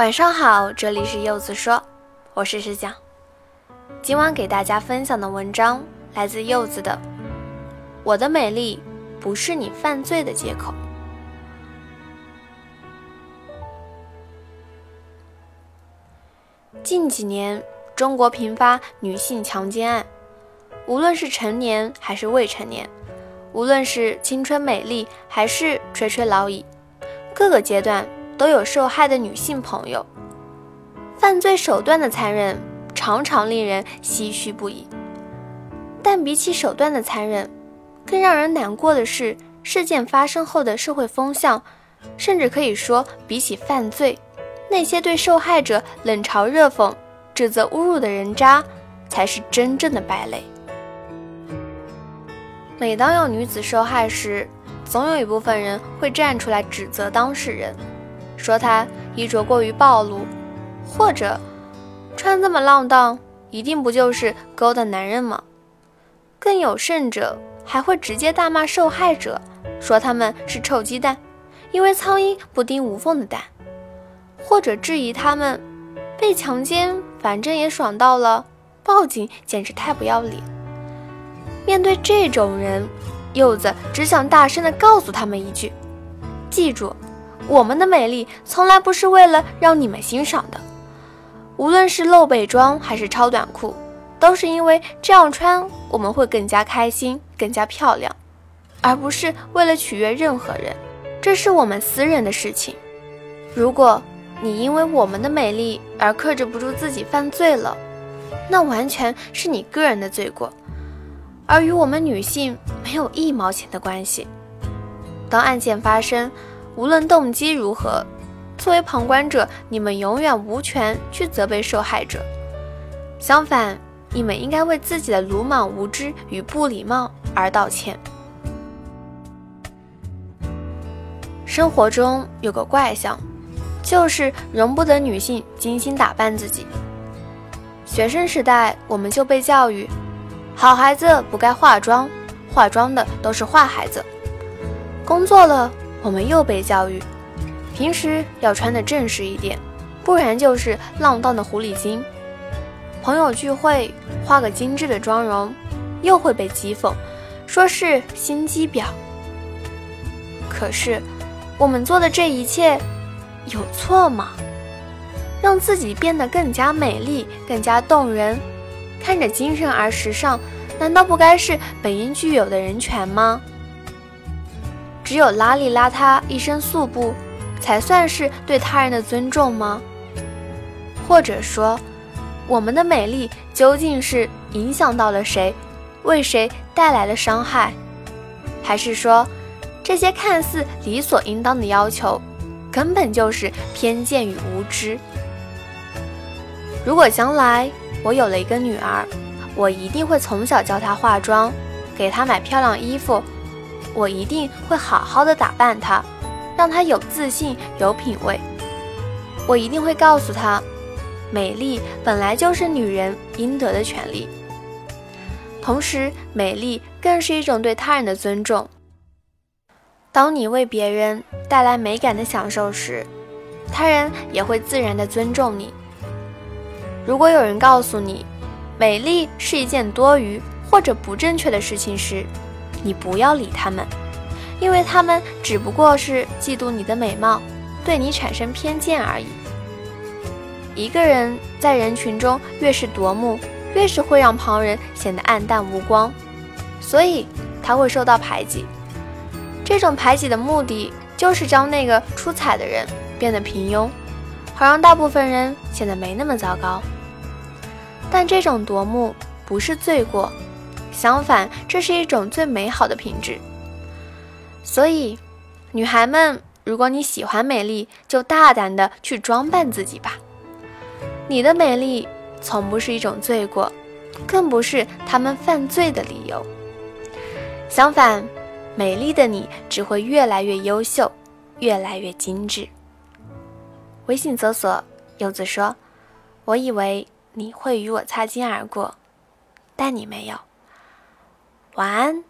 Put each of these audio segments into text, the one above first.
晚上好，这里是柚子说，我是石讲。今晚给大家分享的文章来自柚子的《我的美丽不是你犯罪的借口》。近几年，中国频发女性强奸案，无论是成年还是未成年，无论是青春美丽还是垂垂老矣，各个阶段。都有受害的女性朋友，犯罪手段的残忍常常令人唏嘘不已。但比起手段的残忍，更让人难过的是事件发生后的社会风向，甚至可以说，比起犯罪，那些对受害者冷嘲热讽、指责侮辱的人渣，才是真正的败类。每当有女子受害时，总有一部分人会站出来指责当事人。说她衣着过于暴露，或者穿这么浪荡，一定不就是勾搭男人吗？更有甚者，还会直接大骂受害者，说他们是臭鸡蛋，因为苍蝇不叮无缝的蛋，或者质疑他们被强奸，反正也爽到了，报警简直太不要脸。面对这种人，柚子只想大声地告诉他们一句：记住。我们的美丽从来不是为了让你们欣赏的，无论是露背装还是超短裤，都是因为这样穿我们会更加开心、更加漂亮，而不是为了取悦任何人。这是我们私人的事情。如果你因为我们的美丽而克制不住自己犯罪了，那完全是你个人的罪过，而与我们女性没有一毛钱的关系。当案件发生，无论动机如何，作为旁观者，你们永远无权去责备受害者。相反，你们应该为自己的鲁莽无知与不礼貌而道歉。生活中有个怪象，就是容不得女性精心打扮自己。学生时代，我们就被教育，好孩子不该化妆，化妆的都是坏孩子。工作了。我们又被教育，平时要穿的正式一点，不然就是浪荡的狐狸精。朋友聚会画个精致的妆容，又会被讥讽，说是心机婊。可是，我们做的这一切有错吗？让自己变得更加美丽、更加动人，看着精神而时尚，难道不该是本应具有的人权吗？只有邋里邋遢、一身素布，才算是对他人的尊重吗？或者说，我们的美丽究竟是影响到了谁，为谁带来了伤害？还是说，这些看似理所应当的要求，根本就是偏见与无知？如果将来我有了一个女儿，我一定会从小教她化妆，给她买漂亮衣服。我一定会好好的打扮她，让她有自信、有品味。我一定会告诉她，美丽本来就是女人应得的权利。同时，美丽更是一种对他人的尊重。当你为别人带来美感的享受时，他人也会自然的尊重你。如果有人告诉你，美丽是一件多余或者不正确的事情时，你不要理他们，因为他们只不过是嫉妒你的美貌，对你产生偏见而已。一个人在人群中越是夺目，越是会让旁人显得黯淡无光，所以他会受到排挤。这种排挤的目的就是将那个出彩的人变得平庸，好让大部分人显得没那么糟糕。但这种夺目不是罪过。相反，这是一种最美好的品质。所以，女孩们，如果你喜欢美丽，就大胆的去装扮自己吧。你的美丽从不是一种罪过，更不是他们犯罪的理由。相反，美丽的你只会越来越优秀，越来越精致。微信搜索“柚子说”，我以为你会与我擦肩而过，但你没有。晚安。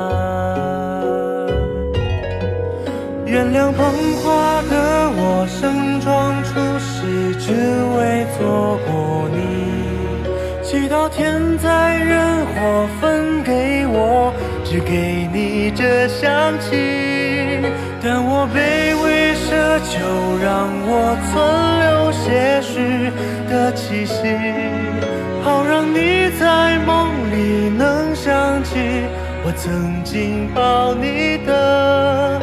天灾人祸分给我，只给你这香气。但我卑微奢求，让我存留些许的气息，好让你在梦里能想起我曾经抱你的。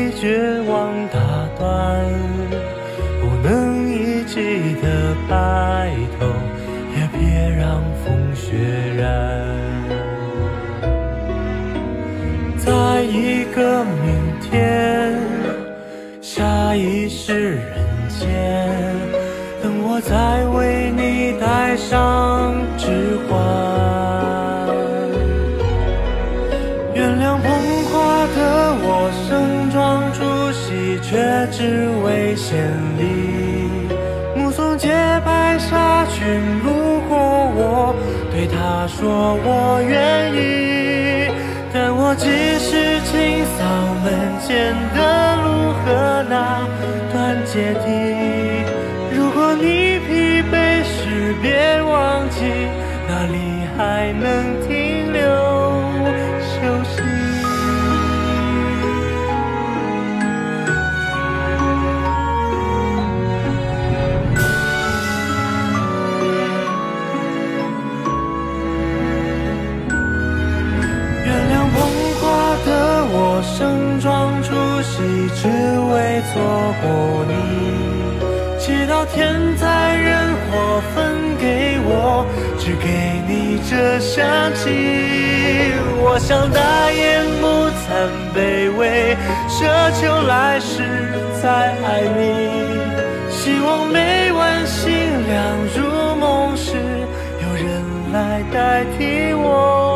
被绝望打断。不能一起的白头，也别让风雪染。在一个明天，下一世人间，等我再为你戴上指环。只为献礼。目送洁白纱裙路过我，对她说我愿意。但我只是清扫门前的路和那段阶梯。如果你疲惫时，别忘记哪里还能停盛装出席，只为错过你。祈祷天灾人祸分给我，只给你这香气。我想大言不惭卑微，奢求来世再爱你。希望每晚星亮入梦时，有人来代替我。